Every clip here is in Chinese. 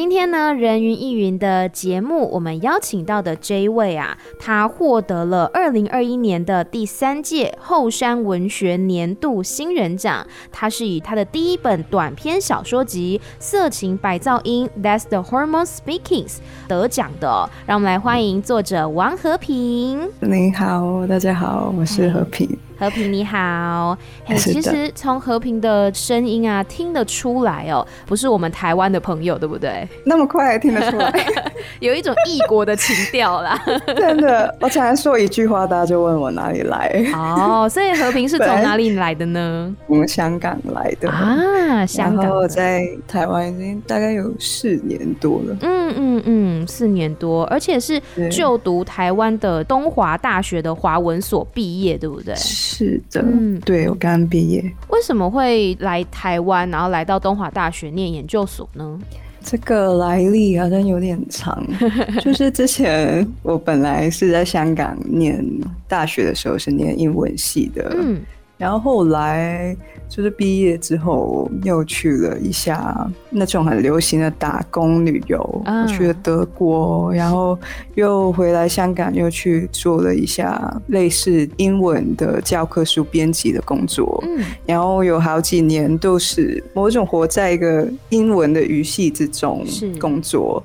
今天呢，人云亦云的节目，我们邀请到的这一位啊，他获得了二零二一年的第三届后山文学年度新人奖。他是以他的第一本短篇小说集《色情白噪音》（That's the Hormone Speakings） 得奖的。让我们来欢迎作者王和平。你好，大家好，我是和平。和平你好，嘿，其实从和平的声音啊听得出来哦，不是我们台湾的朋友，对不对？那么快听得出来，有一种异国的情调啦。真的，我常常说一句话，大家就问我哪里来。哦，所以和平是从哪里来的呢？我们香港来的啊，香港。我在台湾已经大概有四年多了。嗯嗯嗯，四年多，而且是就读台湾的东华大学的华文所毕业，对不对？是的，嗯，对，我刚毕业。为什么会来台湾，然后来到东华大学念研究所呢？这个来历好像有点长，就是之前我本来是在香港念大学的时候是念英文系的，嗯。然后后来就是毕业之后，又去了一下那种很流行的打工旅游，嗯、去了德国，然后又回来香港，又去做了一下类似英文的教科书编辑的工作。嗯，然后有好几年都是某种活在一个英文的语系之中工作。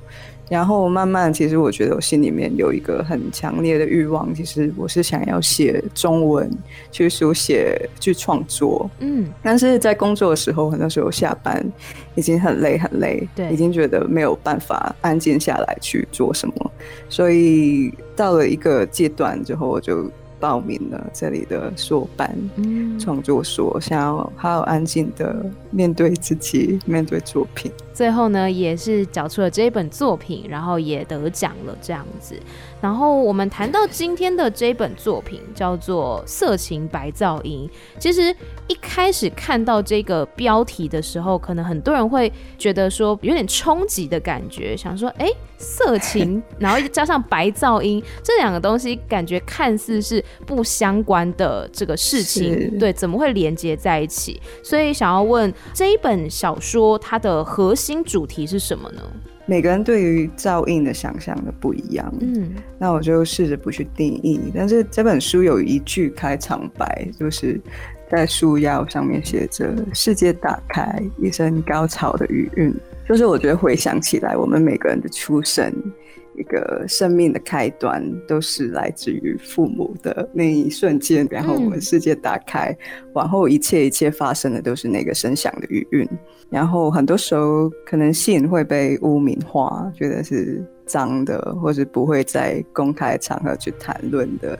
然后慢慢，其实我觉得我心里面有一个很强烈的欲望，其实我是想要写中文，去书写、去创作。嗯，但是在工作的时候，很多时候下班已经很累很累，对，已经觉得没有办法安静下来去做什么，所以到了一个阶段之后，我就。报名了这里的硕班，创作所，想要好好安静的面对自己，面对作品。最后呢，也是找出了这一本作品，然后也得奖了，这样子。然后我们谈到今天的这本作品叫做《色情白噪音》，其实一开始看到这个标题的时候，可能很多人会觉得说有点冲击的感觉，想说，哎，色情，然后加上白噪音这两个东西，感觉看似是不相关的这个事情，对，怎么会连接在一起？所以想要问这一本小说它的核心主题是什么呢？每个人对于噪音的想象都不一样，嗯，那我就试着不去定义。但是这本书有一句开场白，就是在树腰上面写着“世界打开，一声高潮的余韵”，就是我觉得回想起来，我们每个人的出生。一个生命的开端都是来自于父母的那一瞬间，然后我们世界打开，往后一切一切发生的都是那个声响的余韵。然后很多时候可能信会被污名化，觉得是脏的，或是不会在公开场合去谈论的。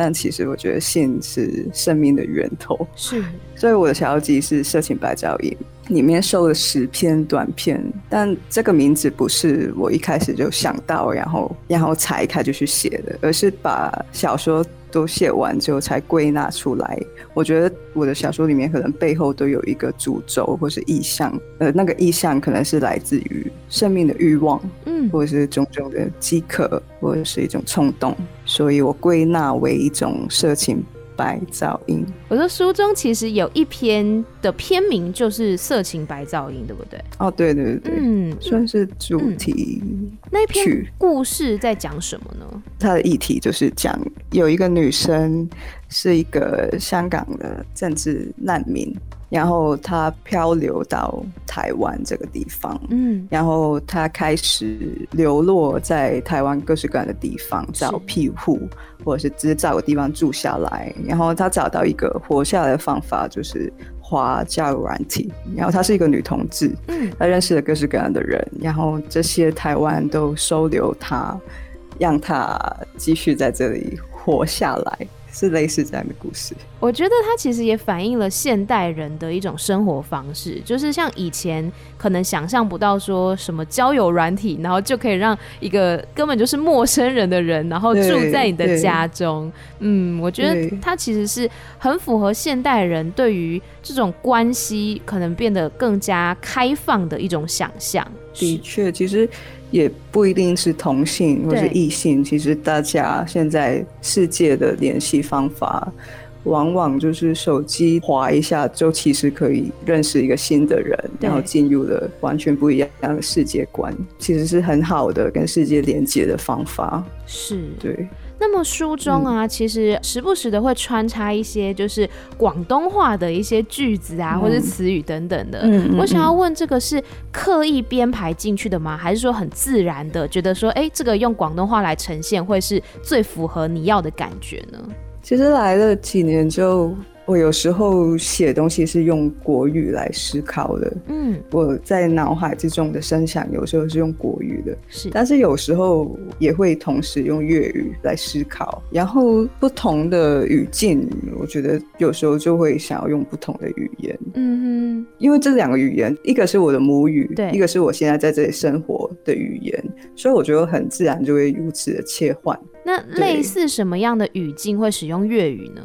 但其实我觉得性是生命的源头，是。所以我的小说集是色情白噪音。里面收了十篇短篇，但这个名字不是我一开始就想到，然后然后才开就去写的，而是把小说都写完之后才归纳出来。我觉得我的小说里面可能背后都有一个主轴或是意象，呃，那个意象可能是来自于生命的欲望，嗯，或者是种种的饥渴，或者是一种冲动，所以我归纳为一种色情。白噪音。我说书中其实有一篇的篇名就是色情白噪音，对不对？哦，对对对，嗯，算是主题。嗯、那篇故事在讲什么呢？它的议题就是讲有一个女生是一个香港的政治难民。然后他漂流到台湾这个地方，嗯，然后他开始流落在台湾各式各样的地方找庇护，或者是直接找个地方住下来。然后他找到一个活下来的方法，就是花交友软体。然后她是一个女同志，嗯，她认识了各式各样的人，然后这些台湾都收留她，让她继续在这里活下来。是类似这样的故事。我觉得它其实也反映了现代人的一种生活方式，就是像以前可能想象不到说什么交友软体，然后就可以让一个根本就是陌生人的人，然后住在你的家中。嗯，我觉得它其实是很符合现代人对于这种关系可能变得更加开放的一种想象。的确，其实。也不一定是同性或是异性，其实大家现在世界的联系方法，往往就是手机滑一下，就其实可以认识一个新的人，然后进入了完全不一样的世界观，其实是很好的跟世界连接的方法。是，对。那么书中啊，嗯、其实时不时的会穿插一些就是广东话的一些句子啊，嗯、或者词语等等的。嗯，我想要问，这个是刻意编排进去的吗？还是说很自然的，觉得说，哎、欸，这个用广东话来呈现，会是最符合你要的感觉呢？其实来了几年之后。我有时候写东西是用国语来思考的，嗯，我在脑海之中的声响有时候是用国语的，是，但是有时候也会同时用粤语来思考，然后不同的语境，我觉得有时候就会想要用不同的语言，嗯哼，因为这两个语言，一个是我的母语，对，一个是我现在在这里生活的语言，所以我觉得很自然就会如此的切换。那类似什么样的语境会使用粤语呢？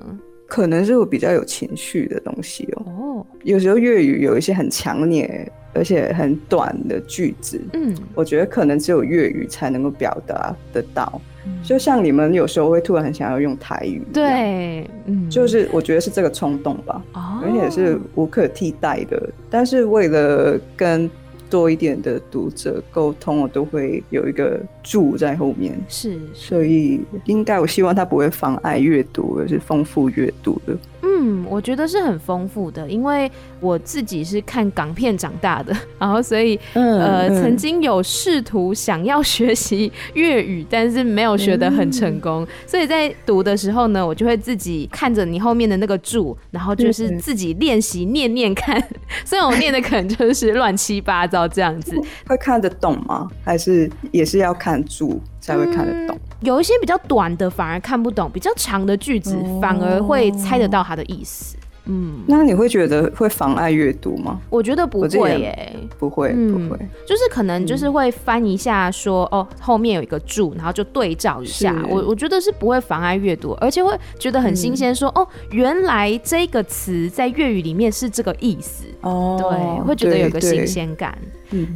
可能是我比较有情绪的东西哦。哦，有时候粤语有一些很强烈而且很短的句子，嗯，我觉得可能只有粤语才能够表达得到。嗯，就像你们有时候会突然很想要用台语，对，嗯，就是我觉得是这个冲动吧，哦，而且是无可替代的。但是为了跟多一点的读者沟通，我都会有一个注在后面，是，所以应该我希望它不会妨碍阅读，而是丰富阅读的。嗯，我觉得是很丰富的，因为我自己是看港片长大的，然后所以、嗯、呃、嗯、曾经有试图想要学习粤语，但是没有学得很成功，嗯、所以在读的时候呢，我就会自己看着你后面的那个注，然后就是自己练习念念看，虽然我念的可能就是乱七八糟这样子，会看得懂吗？还是也是要看注？才会看得懂，嗯，有一些比较短的反而看不懂，比较长的句子反而会猜得到它的意思。嗯，那你会觉得会妨碍阅读吗？我觉得不会耶，不会，不会，就是可能就是会翻一下说，说哦，后面有一个注，然后就对照一下。我我觉得是不会妨碍阅读，而且会觉得很新鲜，说哦，原来这个词在粤语里面是这个意思。哦，对，会觉得有个新鲜感。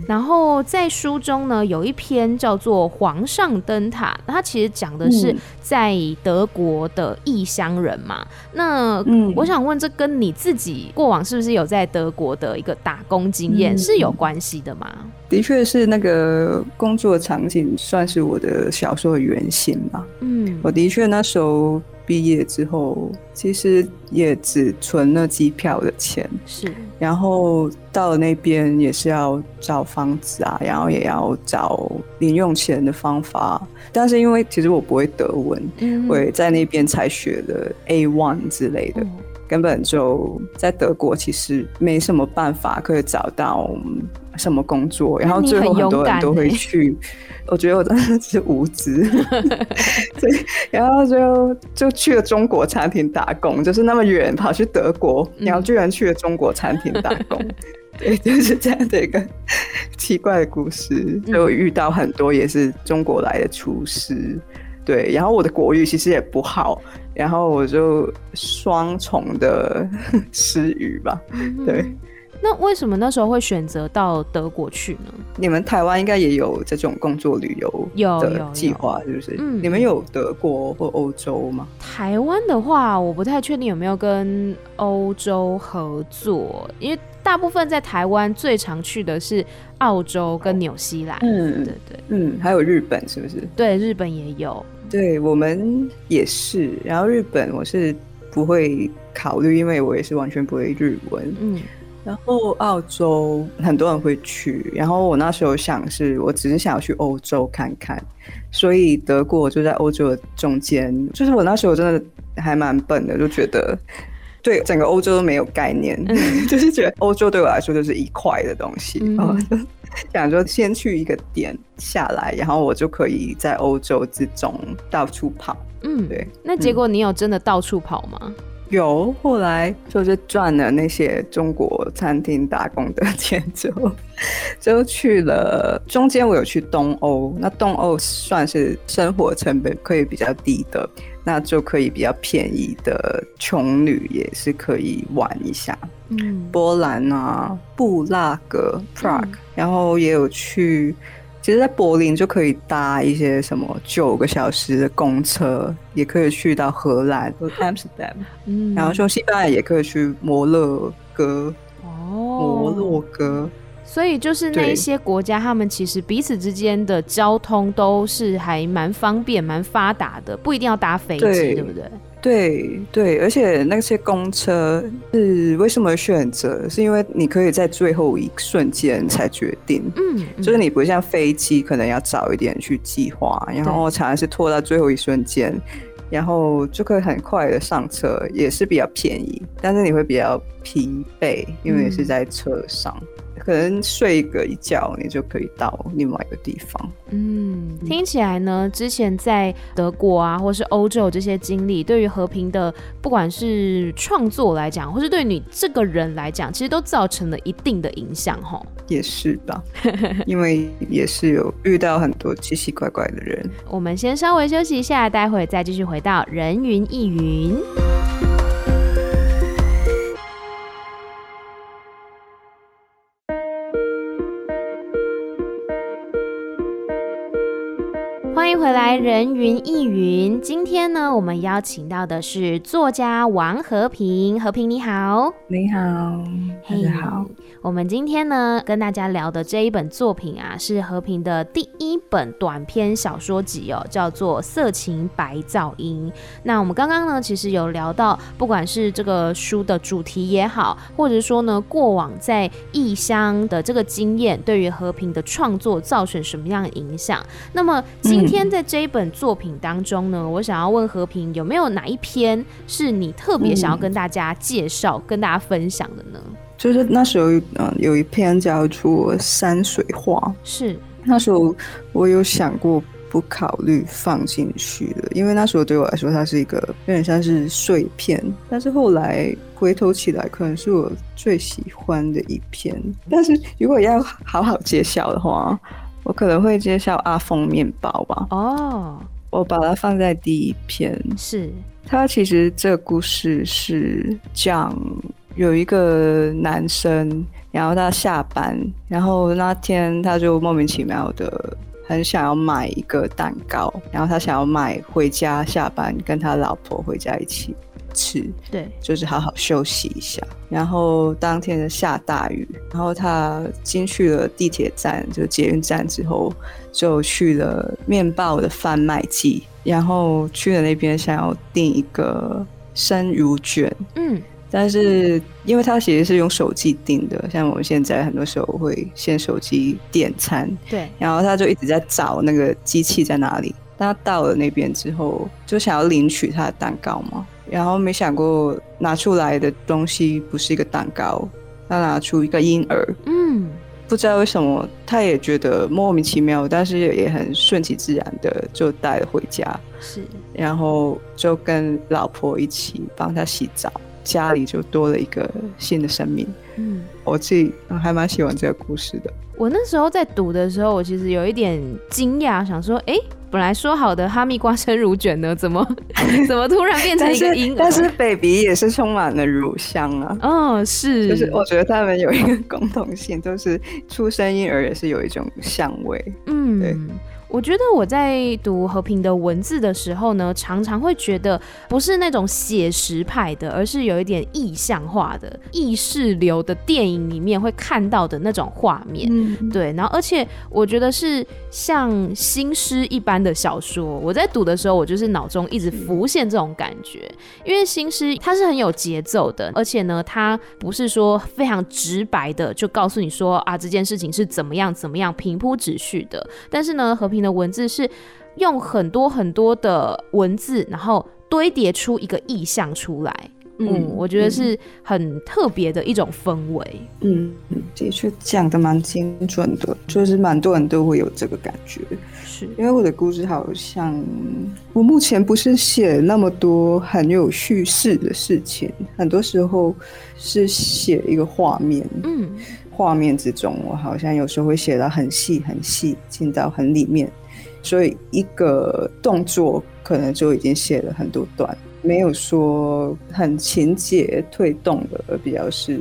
然后在书中呢，有一篇叫做《皇上灯塔》，它其实讲的是在德国的异乡人嘛。那我想问，这跟你自己过往是不是有在德国的一个打工经验是有关系的吗？的确是那个工作场景算是我的小说的原型吧。嗯，我的确那时候。毕业之后，其实也只存了机票的钱，是，然后到了那边也是要找房子啊，然后也要找零用钱的方法。但是因为其实我不会德文，嗯，我也在那边才学的 A one 之类的，嗯，根本就在德国其实没什么办法可以找到什么工作，然后最后很多人都会去。我觉得我真的是无知，对，然后就就去了中国餐厅打工，就是那么远跑去德国，然后居然去了中国餐厅打工，对，就是这样的一个奇怪的故事。就遇到很多也是中国来的厨师，对，然后我的国语其实也不好，然后我就双重的 失语吧，对。那为什么那时候会选择到德国去呢？你们台湾应该也有这种工作旅游的计划，是不是？嗯，你们有德国或欧洲吗？台湾的话，我不太确定有没有跟欧洲合作，因为大部分在台湾最常去的是澳洲跟纽西兰。嗯，对对，嗯，还有日本，是不是？对，日本也有。对，我们也是。然后日本我是不会考虑，因为我也是完全不会日文。嗯。然后澳洲很多人会去，然后我那时候想是，我只是想要去欧洲看看，所以德国就在欧洲的中间。就是我那时候真的还蛮笨的，就觉得对整个欧洲都没有概念，嗯、就是觉得欧洲对我来说就是一块的东西。嗯想说先去一个点下来，然后我就可以在欧洲之中到处跑。嗯，对。那结果你有真的到处跑吗？嗯、有，后来就是赚了那些中国餐厅打工的钱之后，就去了。中间我有去东欧，那东欧算是生活成本可以比较低的。那就可以比较便宜的穷旅也是可以玩一下，嗯，波兰啊，布拉格 （Prague），嗯，然后也有去，其实，在柏林就可以搭一些什么九个小时的公车，也可以去到荷兰。（Amsterdam），嗯，然后说西班牙也可以去摩洛哥，哦，摩洛哥。所以就是那一些国家，他们其实彼此之间的交通都是还蛮方便、蛮发达的，不一定要搭飞机，对，对不对？对对，而且那些公车是为什么选择？是因为你可以在最后一瞬间才决定，嗯，嗯，就是你不像飞机，可能要早一点去计划，然后常常是拖到最后一瞬间，然后就可以很快的上车，也是比较便宜，但是你会比较疲惫，因为是在车上。嗯可能睡个一觉，你就可以到另外一个地方。嗯，听起来呢，之前在德国啊，或是欧洲这些经历，对于和平的不管是创作来讲，或是对你这个人来讲，其实都造成了一定的影响，吼。也是吧，因为也是有遇到很多奇奇怪怪的人。我们先稍微休息一下，待会再继续回到人云亦云。回来，人云亦云。今天呢，我们邀请到的是作家王和平。和平你好，你好，大家好。我们今天呢，跟大家聊的这一本作品啊，是和平的第一本短篇小说集哦，叫做《色情白噪音》。那我们刚刚呢，其实有聊到，不管是这个书的主题也好，或者说呢，过往在异乡的这个经验，对于和平的创作造成什么样的影响？那么今天。在这一本作品当中呢，我想要问和平有没有哪一篇是你特别想要跟大家介绍、嗯、跟大家分享的呢？就是那时候，嗯，有一篇叫做《山水画》，是那时候我有想过不考虑放进去的，因为那时候对我来说，它是一个有点像是碎片。但是后来回头起来，可能是我最喜欢的一篇。但是如果要好好介绍的话，我可能会介绍阿峰面包吧。哦，oh. 我把它放在第一篇。是，它其实这个故事是讲有一个男生，然后他下班，然后那天他就莫名其妙的很想要买一个蛋糕，然后他想要买回家下班跟他老婆回家一起。吃，对，就是好好休息一下。然后当天的下大雨，然后他进去了地铁站，就捷运站之后，就去了面包的贩卖机，然后去了那边想要订一个生乳卷。嗯，但是因为他其实是用手机订的，像我们现在很多时候会先手机点餐，对，然后他就一直在找那个机器在哪里。当他到了那边之后，就想要领取他的蛋糕嘛。然后没想过拿出来的东西不是一个蛋糕，他拿出一个婴儿。嗯，不知道为什么，他也觉得莫名其妙，但是也很顺其自然的就带了回家。是，然后就跟老婆一起帮他洗澡，家里就多了一个新的生命。嗯，我自己还蛮喜欢这个故事的。我那时候在读的时候，我其实有一点惊讶，想说，哎。本来说好的哈密瓜生乳卷呢？怎么 怎么突然变成一个婴儿？但是 baby 也是充满了乳香啊。哦，是，就是我觉得他们有一个共同性，就是出生婴儿也是有一种香味。嗯，对。我觉得我在读和平的文字的时候呢，常常会觉得不是那种写实派的，而是有一点意象化的意识流的电影里面会看到的那种画面。嗯、对，然后而且我觉得是像新诗一般的小说。我在读的时候，我就是脑中一直浮现这种感觉，因为新诗它是很有节奏的，而且呢，它不是说非常直白的就告诉你说啊这件事情是怎么样怎么样平铺直叙的，但是呢，和平。的文字是用很多很多的文字，然后堆叠出一个意象出来。嗯，嗯，我觉得是很特别的一种氛围。嗯，的确讲的蛮精准的，就是蛮多人都会有这个感觉。是因为我的故事好像，我目前不是写那么多很有叙事的事情，很多时候是写一个画面。嗯，画面之中，我好像有时候会写到很细很细，进到很里面，所以一个动作可能就已经写了很多段。没有说很情节推动的，而比较是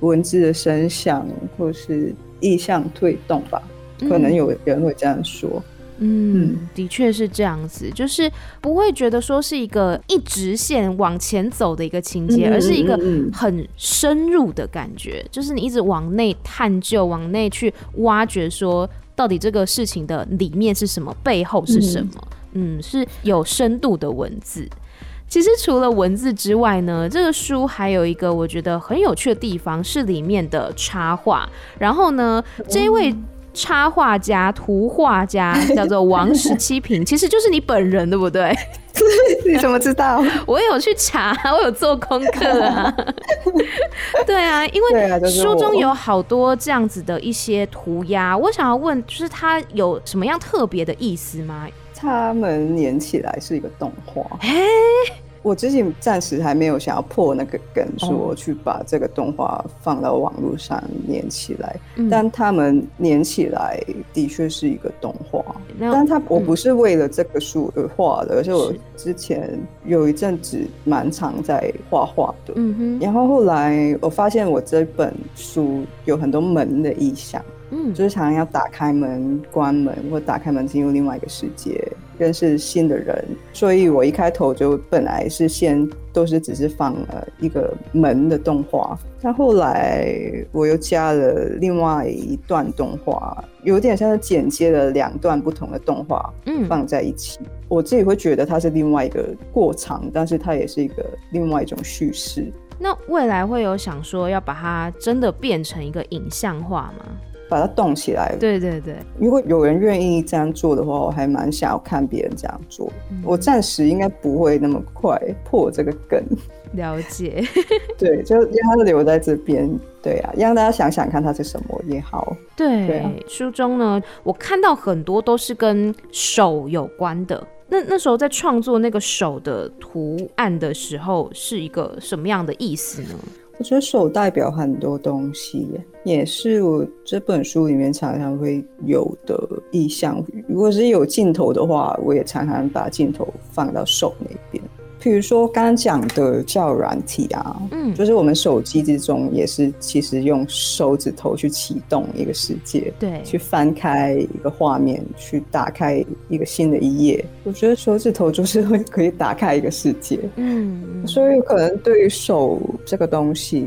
文字的声响或是意象推动吧。可能有人会这样说。嗯，嗯，的确是这样子，就是不会觉得说是一个一直线往前走的一个情节，嗯，而是一个很深入的感觉，就是你一直往内探究，往内去挖掘，说到底这个事情的里面是什么，背后是什么。嗯，嗯，是有深度的文字。其实除了文字之外呢，这个书还有一个我觉得很有趣的地方是里面的插画。然后呢，这一位插画家、图画家 叫做王十七平，其实就是你本人，对不对？你怎么知道？我有去查，我有做功课啊。对啊，因为书中有好多这样子的一些涂鸦，我想要问，就是它有什么样特别的意思吗？他们连起来是一个动画。欸，我之前暂时还没有想要破那个梗，说去把这个动画放到网络上连起来。嗯。但他们连起来的确是一个动画，但他我不是为了这个书而画的，而是我之前有一阵子蛮常在画画的。嗯哼。然后后来我发现我这本书有很多门的意象。嗯，就是常常要打开门、关门，或打开门进入另外一个世界，认识新的人。所以我一开头就本来是先都是只是放了一个门的动画，但后来我又加了另外一段动画，有点像是剪接了两段不同的动画，嗯，放在一起。嗯。我自己会觉得它是另外一个过场，但是它也是一个另外一种叙事。那未来会有想说要把它真的变成一个影像化吗？把它动起来。对对对，如果有人愿意这样做的话，我还蛮想要看别人这样做。嗯、我暂时应该不会那么快破这个梗。了解。对，就让它留在这边。对啊，让大家想想看它是什么也好。对，书中呢，我看到很多都是跟手有关的。那那时候在创作那个手的图案的时候，是一个什么样的意思呢？我觉得手代表很多东西，也是我这本书里面常常会有的意象。如果是有镜头的话，我也常常把镜头放到手那边。比如说刚刚讲的叫软体啊，嗯，就是我们手机之中也是其实用手指头去启动一个世界，对，去翻开一个画面，去打开一个新的一页。我觉得手指头就是会可以打开一个世界，嗯，所以可能对于手这个东西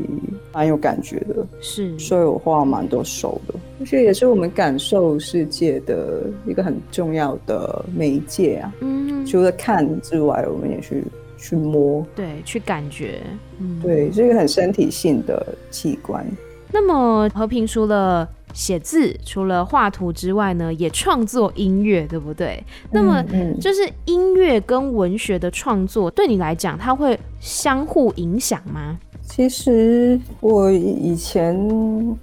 蛮有感觉的，是，所以我画蛮多手的，而且也是我们感受世界的一个很重要的媒介啊，嗯，除了看之外，我们也去。去摸，对，去感觉，嗯，对，是一个很身体性的器官。那么和平除了写字、除了画图之外呢，也创作音乐，对不对？嗯，那么，就是音乐跟文学的创作，对你来讲，它会相互影响吗？其实我以前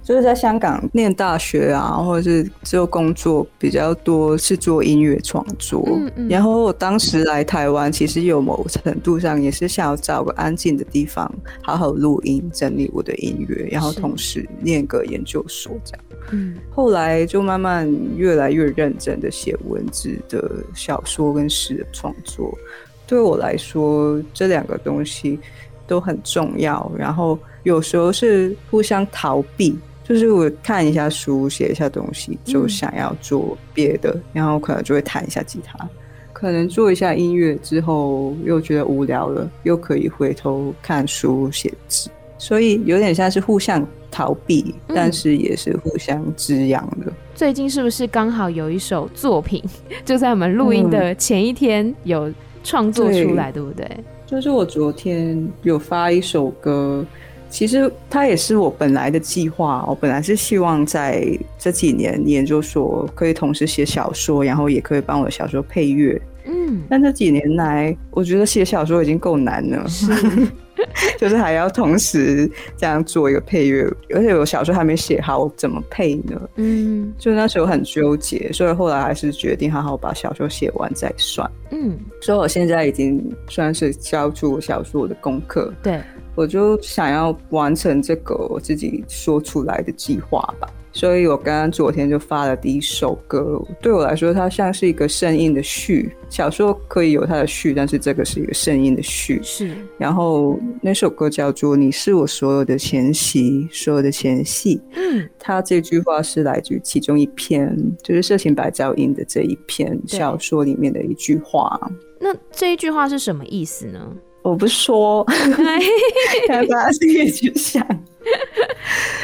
就是在香港念大学啊，或者是就工作比较多，是做音乐创作。嗯嗯。然后我当时来台湾，其实有某程度上也是想要找个安静的地方，好好录音、整理我的音乐，然后同时念个研究所这样。嗯。后来就慢慢越来越认真的写文字的小说跟诗的创作。对我来说，这两个东西。都很重要，然后有时候是互相逃避，就是我看一下书，写一下东西，就想要做别的，嗯，然后可能就会弹一下吉他，可能做一下音乐之后又觉得无聊了，又可以回头看书写字，所以有点像是互相逃避，但是也是互相滋养的。最近是不是刚好有一首作品，就在我们录音的前一天有创作出来，嗯，对不对？就是我昨天有发一首歌，其实它也是我本来的计划。我本来是希望在这几年研究所可以同时写小说，然后也可以帮我的小说配乐。嗯，嗯，但这几年来，我觉得写小说已经够难了，是，就是还要同时这样做一个配乐，而且我小说还没写好，我怎么配呢？嗯，就那时候很纠结，所以后来还是决定好好把小说写完再算。嗯，所以我现在已经算是交出小说的功课。对，我就想要完成这个我自己说出来的计划吧。所以我刚刚昨天就发了第一首歌，对我来说，它像是一个声音的序。小说可以有它的序，但是这个是一个声音的序。是。然后那首歌叫做《你是我所有的前夕，所有的前戏》。嗯。它这句话是来自于其中一篇，就是色情白噪音的这一篇小说里面的一句话。那这一句话是什么意思呢？我不说，让大家自己去想。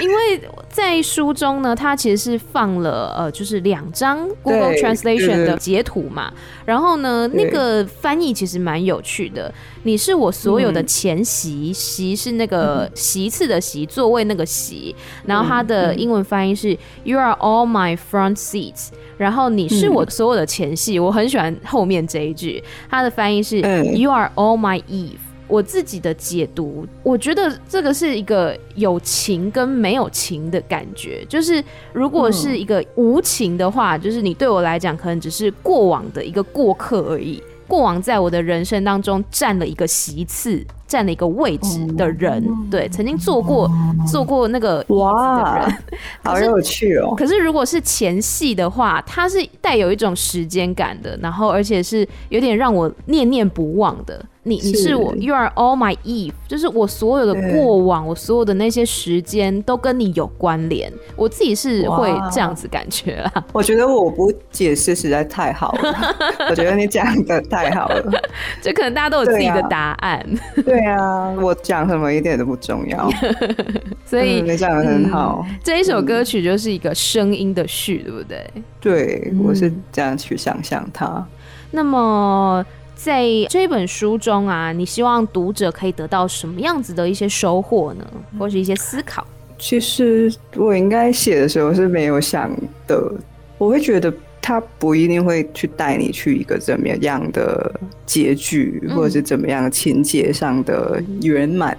因为在书中呢，它其实是放了呃，就是两张 Google Translation 的截图嘛。然后呢，那个翻译其实蛮有趣的。你是我所有的前席，席是那个席次的席，座位那个席。然后它的英文翻译是 You are all my front seats。然后你是我所有的前戏，我很喜欢后面这一句。它的翻译是 You are all my Eve。我自己的解读，我觉得这个是一个有情跟没有情的感觉。就是如果是一个无情的话，就是你对我来讲可能只是过往的一个过客而已。过往在我的人生当中占了一个席次。占了一个位置的人，对，曾经做过做过那个哇，好有趣哦。可是如果是前戏的话，它是带有一种时间感的，然后而且是有点让我念念不忘的。你你是我，You are all my Eve，就是我所有的过往，我所有的那些时间都跟你有关联。我自己是会这样子感觉啦。我觉得我不解释实在太好了，我觉得你讲的太好了，就可能大家都有自己的答案。对啊，我讲什么一点都不重要，所以你讲的很好、嗯。这一首歌曲就是一个声音的序，对不对？对，我是这样去想象它。嗯、那么。在这本书中啊，你希望读者可以得到什么样子的一些收获呢？或是一些思考？其实我应该写的时候是没有想的，我会觉得他不一定会去带你去一个怎么样的结局，或者是怎么样的情节上的圆满。嗯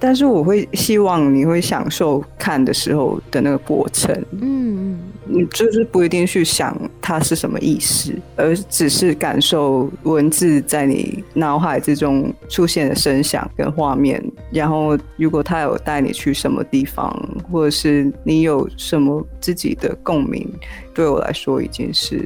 但是我会希望你会享受看的时候的那个过程，嗯嗯，你就是不一定去想它是什么意思，而只是感受文字在你脑海之中出现的声响跟画面。然后，如果他有带你去什么地方，或者是你有什么自己的共鸣，对我来说已经是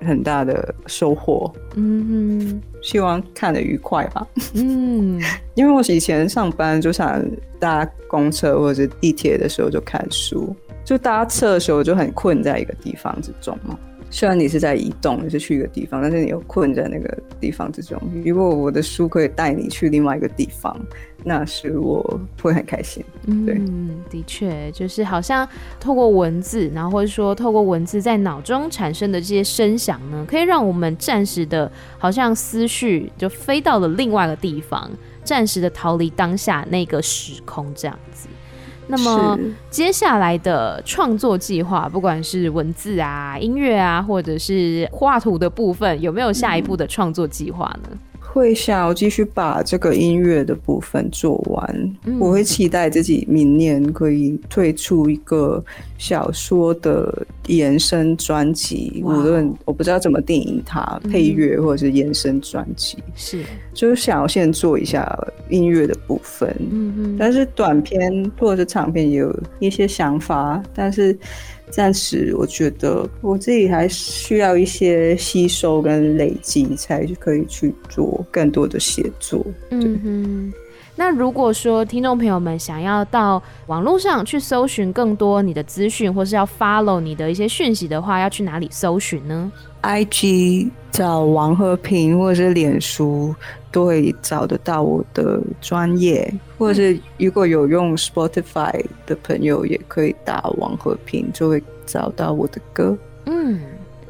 很大的收获。嗯。希望看得愉快吧。嗯，因为我以前上班就想搭公车或者地铁的时候就看书，就搭车的时候就很困在一个地方之中嘛。虽然你是在移动，你是去一个地方，但是你又困在那个地方之中。如果我的书可以带你去另外一个地方，那是我会很开心。对，嗯，的确，就是好像透过文字，然后或者说透过文字在脑中产生的这些声响呢，可以让我们暂时的，好像思绪就飞到了另外一个地方，暂时的逃离当下那个时空，这样子。那么接下来的创作计划，不管是文字啊、音乐啊，或者是画图的部分，有没有下一步的创作计划呢？嗯会想要继续把这个音乐的部分做完，嗯，我会期待自己明年可以推出一个小说的延伸专辑，无论我不知道怎么定义它，配乐或者是延伸专辑，是，就是想要先做一下音乐的部分，嗯嗯，但是短片或者是长片也有一些想法，但是。暂时我觉得我自己还需要一些吸收跟累积，才可以去做更多的写作。嗯哼。那如果说听众朋友们想要到网络上去搜寻更多你的资讯，或是要 follow 你的一些讯息的话，要去哪里搜寻呢？IG 找王和平，或者是脸书都会找得到我的专业，或者是如果有用 Spotify 的朋友，也可以打王和平，就会找到我的歌。嗯。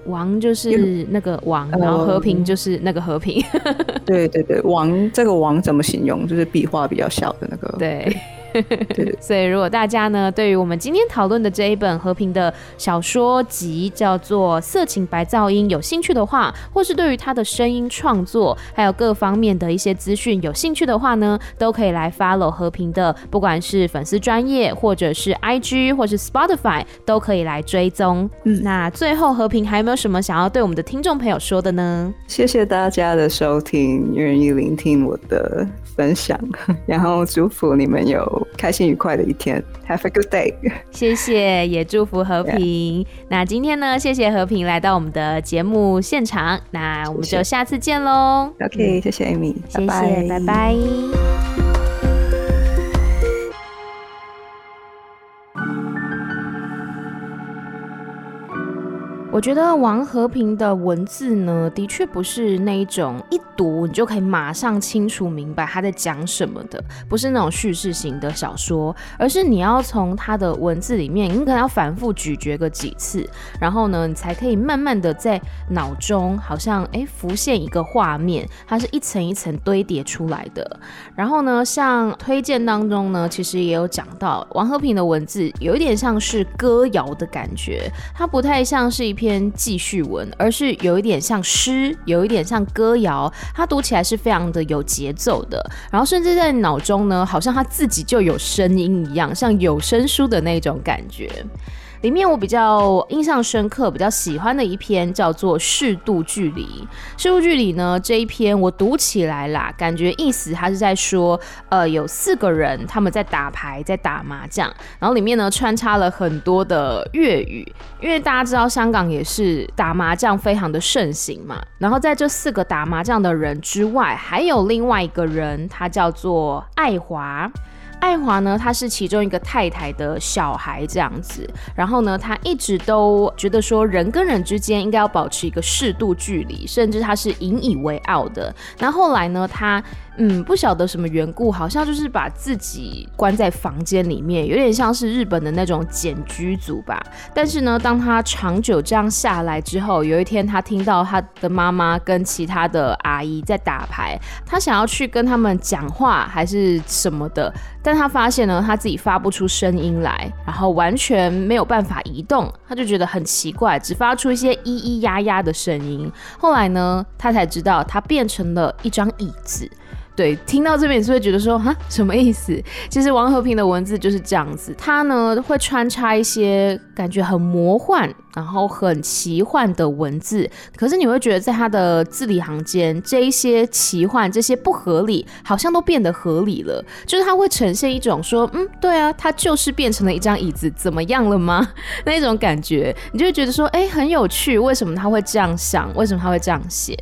王就是那个王，然后和平就是那个和平。对对对，王这个王怎么形容？就是笔画比较小的那个。对，对，所以如果大家呢，对于我们今天讨论的这一本和平的小说集叫做《色情白噪音》有兴趣的话，或是对于他的声音创作还有各方面的一些资讯有兴趣的话呢，都可以来 follow 和平的，不管是粉丝专业，或者是 IG，或是 Spotify，都可以来追踪。嗯，那最后和平还有没有什么想要对我们的听众朋友说的呢？谢谢大家的收听，愿意聆听我的分享，然后祝福你们有开心愉快的一天。Have a good day。谢谢，也祝福和平。Yeah. 那今天呢，谢谢和平来到我们的节目现场，那我们就下次见喽。OK，谢谢 Amy，谢谢，拜拜。我觉得王和平的文字呢，的确不是那一种一读你就可以马上清楚明白他在讲什么的，不是那种叙事型的小说，而是你要从他的文字里面，你可能要反复咀嚼个几次，然后呢，你才可以慢慢的在脑中好像哎浮现一个画面，它是一层一层堆叠出来的。然后呢，像推荐当中呢，其实也有讲到王和平的文字有一点像是歌谣的感觉，它不太像是一篇。篇记叙文，而是有一点像诗，有一点像歌谣，他读起来是非常的有节奏的，然后甚至在脑中呢，好像他自己就有声音一样，像有声书的那种感觉。里面我比较印象深刻、比较喜欢的一篇叫做《适度距离》。适度距离呢，这一篇我读起来啦，感觉意思他是在说，呃，有四个人他们在打牌，在打麻将，然后里面呢穿插了很多的粤语，因为大家知道香港也是打麻将非常的盛行嘛。然后在这四个打麻将的人之外，还有另外一个人，他叫做爱华。爱华呢，他是其中一个太太的小孩这样子，然后呢，他一直都觉得说人跟人之间应该要保持一个适度距离，甚至他是引以为傲的。那后来呢，他。嗯，不晓得什么缘故，好像就是把自己关在房间里面，有点像是日本的那种简居族吧。但是呢，当他长久这样下来之后，有一天他听到他的妈妈跟其他的阿姨在打牌，他想要去跟他们讲话还是什么的，但他发现呢，他自己发不出声音来，然后完全没有办法移动，他就觉得很奇怪，只发出一些咿咿呀呀的声音。后来呢，他才知道他变成了一张椅子。对，听到这边你是会觉得说，哈，什么意思？其实王和平的文字就是这样子，他呢会穿插一些感觉很魔幻，然后很奇幻的文字，可是你会觉得在他的字里行间，这一些奇幻、这些不合理，好像都变得合理了。就是他会呈现一种说，嗯，对啊，他就是变成了一张椅子，怎么样了吗？那种感觉，你就会觉得说，哎，很有趣，为什么他会这样想？为什么他会这样写？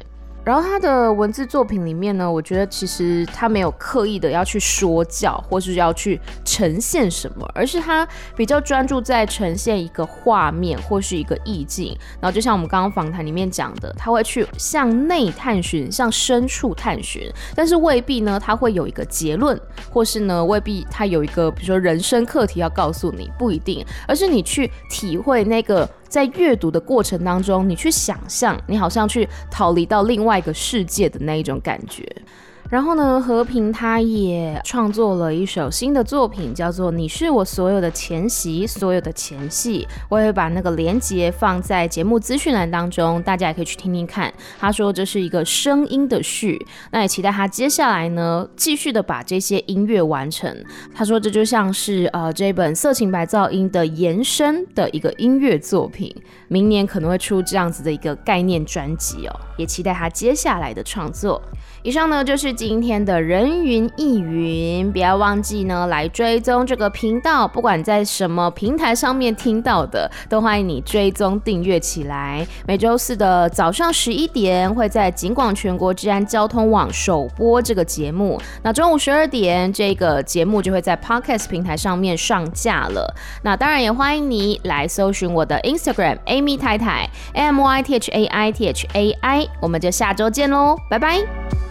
然后他的文字作品里面呢，我觉得其实他没有刻意的要去说教，或是要去呈现什么，而是他比较专注在呈现一个画面或是一个意境。然后就像我们刚刚访谈里面讲的，他会去向内探寻，向深处探寻，但是未必呢，他会有一个结论，或是呢，未必他有一个比如说人生课题要告诉你，不一定，而是你去体会那个。在阅读的过程当中，你去想象，你好像去逃离到另外一个世界的那一种感觉。然后呢，和平他也创作了一首新的作品，叫做《你是我所有的前夕，所有的前戏》。我也会把那个连接放在节目资讯栏当中，大家也可以去听听看。他说这是一个声音的序，那也期待他接下来呢继续的把这些音乐完成。他说这就像是呃这本《色情白噪音》的延伸的一个音乐作品，明年可能会出这样子的一个概念专辑哦，也期待他接下来的创作。以上呢就是今天的人云亦云，不要忘记呢来追踪这个频道，不管在什么平台上面听到的，都欢迎你追踪订阅起来。每周四的早上十一点会在警广全国治安交通网首播这个节目，那中午十二点这个节目就会在 Podcast 平台上面上架了。那当然也欢迎你来搜寻我的 Instagram Amy 太太 M Y T H A I T H A I，我们就下周见喽，拜拜。